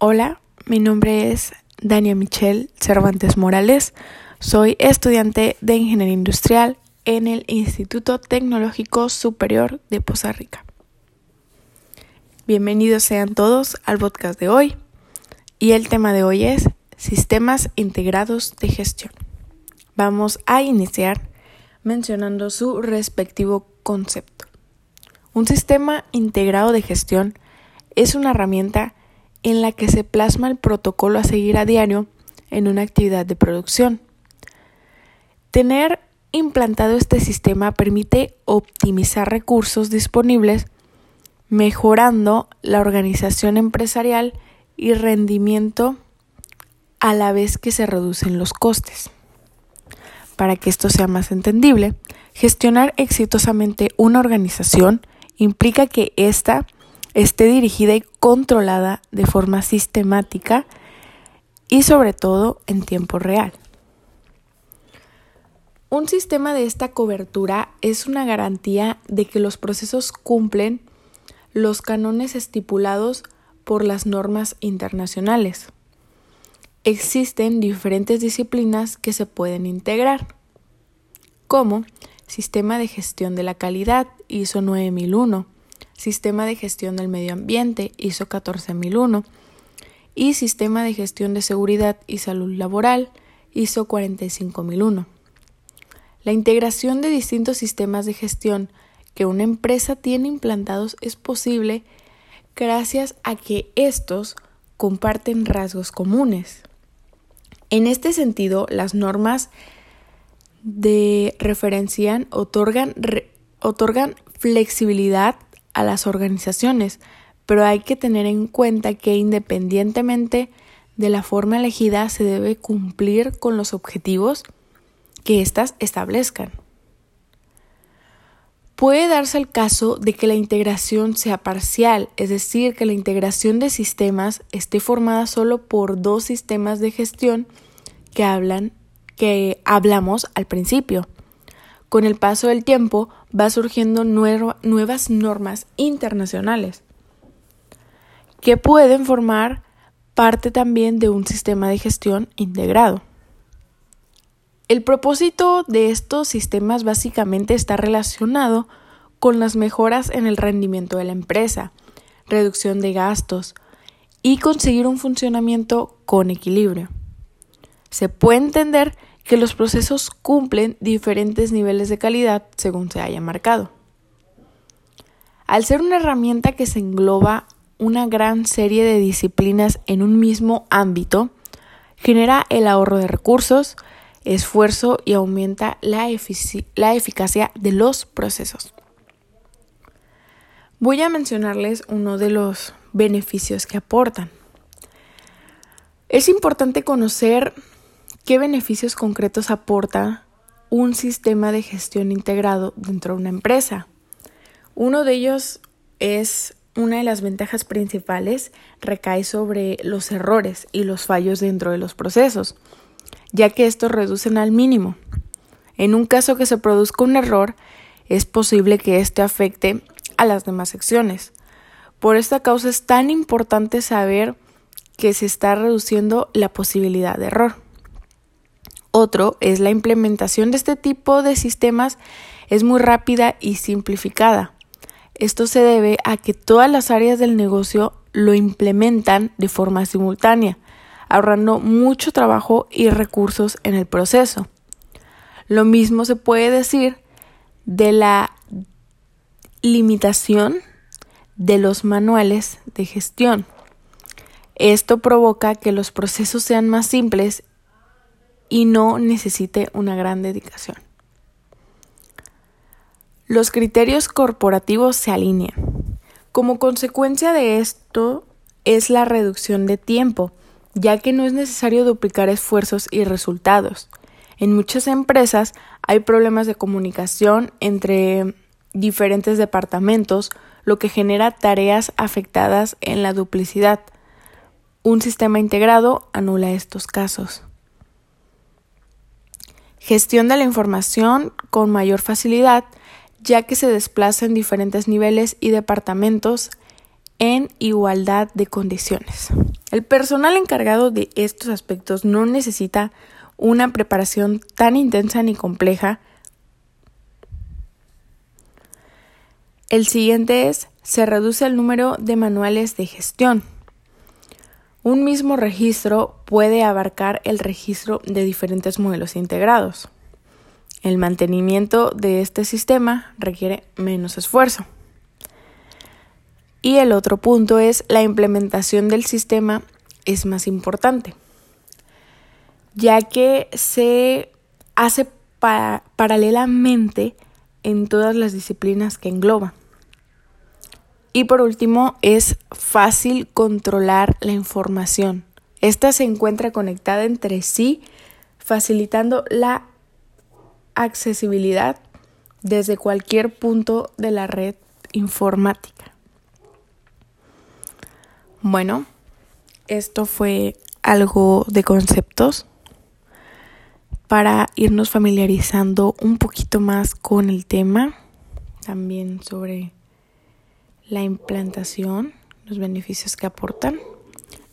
Hola, mi nombre es Dania Michelle Cervantes Morales. Soy estudiante de Ingeniería Industrial en el Instituto Tecnológico Superior de Poza Rica. Bienvenidos sean todos al podcast de hoy y el tema de hoy es Sistemas Integrados de Gestión. Vamos a iniciar mencionando su respectivo concepto. Un sistema integrado de gestión es una herramienta en la que se plasma el protocolo a seguir a diario en una actividad de producción. Tener implantado este sistema permite optimizar recursos disponibles, mejorando la organización empresarial y rendimiento a la vez que se reducen los costes. Para que esto sea más entendible, gestionar exitosamente una organización implica que ésta esté dirigida y controlada de forma sistemática y sobre todo en tiempo real. Un sistema de esta cobertura es una garantía de que los procesos cumplen los cánones estipulados por las normas internacionales. Existen diferentes disciplinas que se pueden integrar, como Sistema de Gestión de la Calidad ISO 9001, Sistema de Gestión del Medio Ambiente ISO 14001 y Sistema de Gestión de Seguridad y Salud Laboral ISO 45001. La integración de distintos sistemas de gestión que una empresa tiene implantados es posible gracias a que estos comparten rasgos comunes. En este sentido, las normas de referencian otorgan, otorgan flexibilidad a las organizaciones, pero hay que tener en cuenta que independientemente de la forma elegida se debe cumplir con los objetivos que éstas establezcan. Puede darse el caso de que la integración sea parcial, es decir, que la integración de sistemas esté formada solo por dos sistemas de gestión que hablan que hablamos al principio. Con el paso del tiempo va surgiendo nuevas normas internacionales que pueden formar parte también de un sistema de gestión integrado. El propósito de estos sistemas básicamente está relacionado con las mejoras en el rendimiento de la empresa, reducción de gastos y conseguir un funcionamiento con equilibrio. Se puede entender que los procesos cumplen diferentes niveles de calidad según se haya marcado. Al ser una herramienta que se engloba una gran serie de disciplinas en un mismo ámbito, genera el ahorro de recursos, esfuerzo y aumenta la, la eficacia de los procesos. Voy a mencionarles uno de los beneficios que aportan. Es importante conocer ¿Qué beneficios concretos aporta un sistema de gestión integrado dentro de una empresa? Uno de ellos es una de las ventajas principales recae sobre los errores y los fallos dentro de los procesos, ya que estos reducen al mínimo. En un caso que se produzca un error, es posible que éste afecte a las demás secciones. Por esta causa es tan importante saber que se está reduciendo la posibilidad de error. Otro es la implementación de este tipo de sistemas es muy rápida y simplificada. Esto se debe a que todas las áreas del negocio lo implementan de forma simultánea, ahorrando mucho trabajo y recursos en el proceso. Lo mismo se puede decir de la limitación de los manuales de gestión. Esto provoca que los procesos sean más simples y no necesite una gran dedicación. Los criterios corporativos se alinean. Como consecuencia de esto es la reducción de tiempo, ya que no es necesario duplicar esfuerzos y resultados. En muchas empresas hay problemas de comunicación entre diferentes departamentos, lo que genera tareas afectadas en la duplicidad. Un sistema integrado anula estos casos. Gestión de la información con mayor facilidad, ya que se desplaza en diferentes niveles y departamentos en igualdad de condiciones. El personal encargado de estos aspectos no necesita una preparación tan intensa ni compleja. El siguiente es, se reduce el número de manuales de gestión. Un mismo registro puede abarcar el registro de diferentes modelos integrados. El mantenimiento de este sistema requiere menos esfuerzo. Y el otro punto es la implementación del sistema es más importante, ya que se hace paralelamente en todas las disciplinas que engloba. Y por último, es fácil controlar la información. Esta se encuentra conectada entre sí, facilitando la accesibilidad desde cualquier punto de la red informática. Bueno, esto fue algo de conceptos para irnos familiarizando un poquito más con el tema, también sobre la implantación, los beneficios que aportan.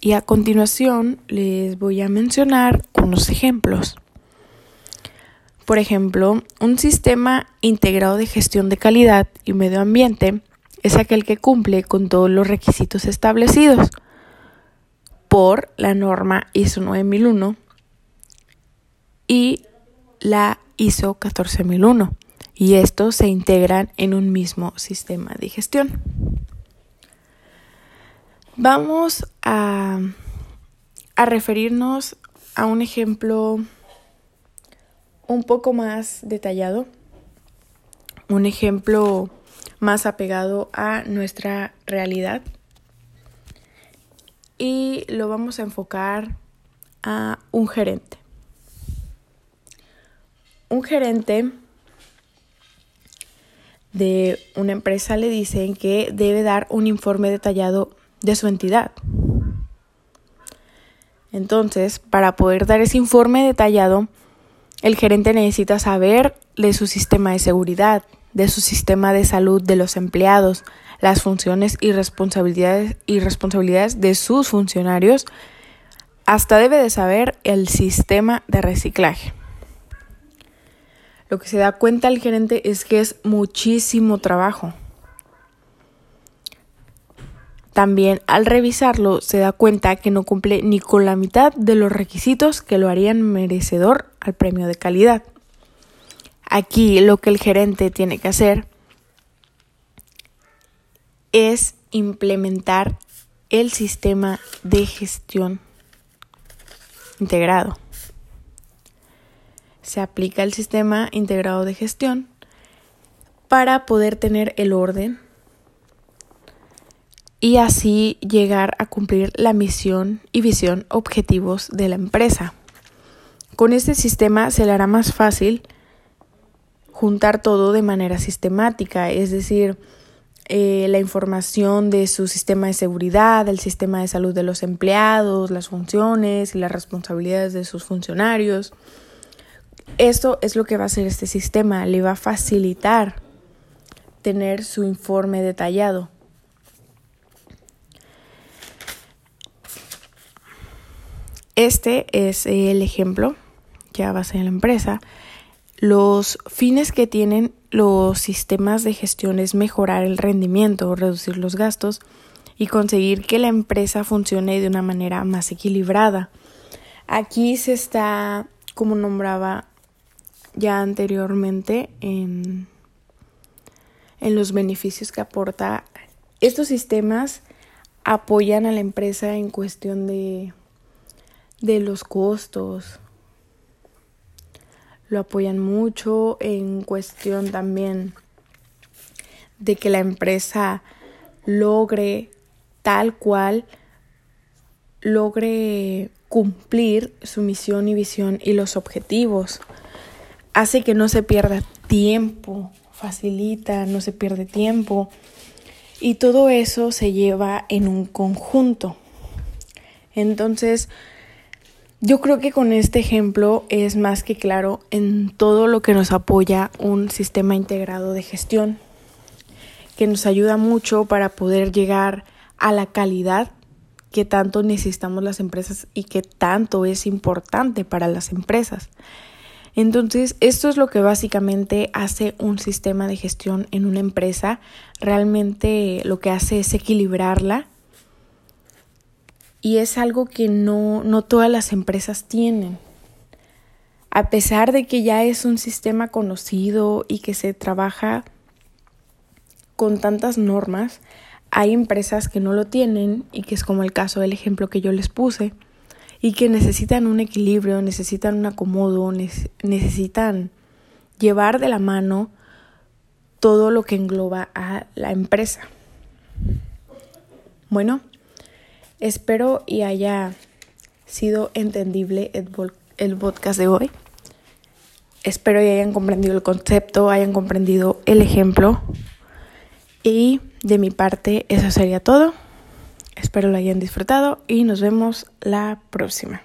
Y a continuación les voy a mencionar unos ejemplos. Por ejemplo, un sistema integrado de gestión de calidad y medio ambiente es aquel que cumple con todos los requisitos establecidos por la norma ISO 9001 y la ISO 14001 y estos se integran en un mismo sistema de gestión. Vamos a, a referirnos a un ejemplo un poco más detallado, un ejemplo más apegado a nuestra realidad y lo vamos a enfocar a un gerente. Un gerente de una empresa le dicen que debe dar un informe detallado de su entidad. Entonces, para poder dar ese informe detallado, el gerente necesita saber de su sistema de seguridad, de su sistema de salud de los empleados, las funciones y responsabilidades, y responsabilidades de sus funcionarios, hasta debe de saber el sistema de reciclaje. Lo que se da cuenta el gerente es que es muchísimo trabajo. También al revisarlo se da cuenta que no cumple ni con la mitad de los requisitos que lo harían merecedor al premio de calidad. Aquí lo que el gerente tiene que hacer es implementar el sistema de gestión integrado. Se aplica el sistema integrado de gestión para poder tener el orden y así llegar a cumplir la misión y visión objetivos de la empresa. Con este sistema se le hará más fácil juntar todo de manera sistemática, es decir, eh, la información de su sistema de seguridad, el sistema de salud de los empleados, las funciones y las responsabilidades de sus funcionarios. Esto es lo que va a hacer este sistema, le va a facilitar tener su informe detallado. Este es el ejemplo, ya va a ser la empresa. Los fines que tienen los sistemas de gestión es mejorar el rendimiento, reducir los gastos y conseguir que la empresa funcione de una manera más equilibrada. Aquí se está, como nombraba ya anteriormente, en, en los beneficios que aporta. Estos sistemas apoyan a la empresa en cuestión de de los costos. Lo apoyan mucho en cuestión también de que la empresa logre tal cual, logre cumplir su misión y visión y los objetivos. Hace que no se pierda tiempo, facilita, no se pierde tiempo. Y todo eso se lleva en un conjunto. Entonces, yo creo que con este ejemplo es más que claro en todo lo que nos apoya un sistema integrado de gestión, que nos ayuda mucho para poder llegar a la calidad qué tanto necesitamos las empresas y qué tanto es importante para las empresas. Entonces, esto es lo que básicamente hace un sistema de gestión en una empresa. Realmente lo que hace es equilibrarla y es algo que no, no todas las empresas tienen. A pesar de que ya es un sistema conocido y que se trabaja con tantas normas, hay empresas que no lo tienen y que es como el caso del ejemplo que yo les puse y que necesitan un equilibrio, necesitan un acomodo, necesitan llevar de la mano todo lo que engloba a la empresa. Bueno, espero y haya sido entendible el, el podcast de hoy. Espero y hayan comprendido el concepto, hayan comprendido el ejemplo. Y de mi parte, eso sería todo. Espero lo hayan disfrutado y nos vemos la próxima.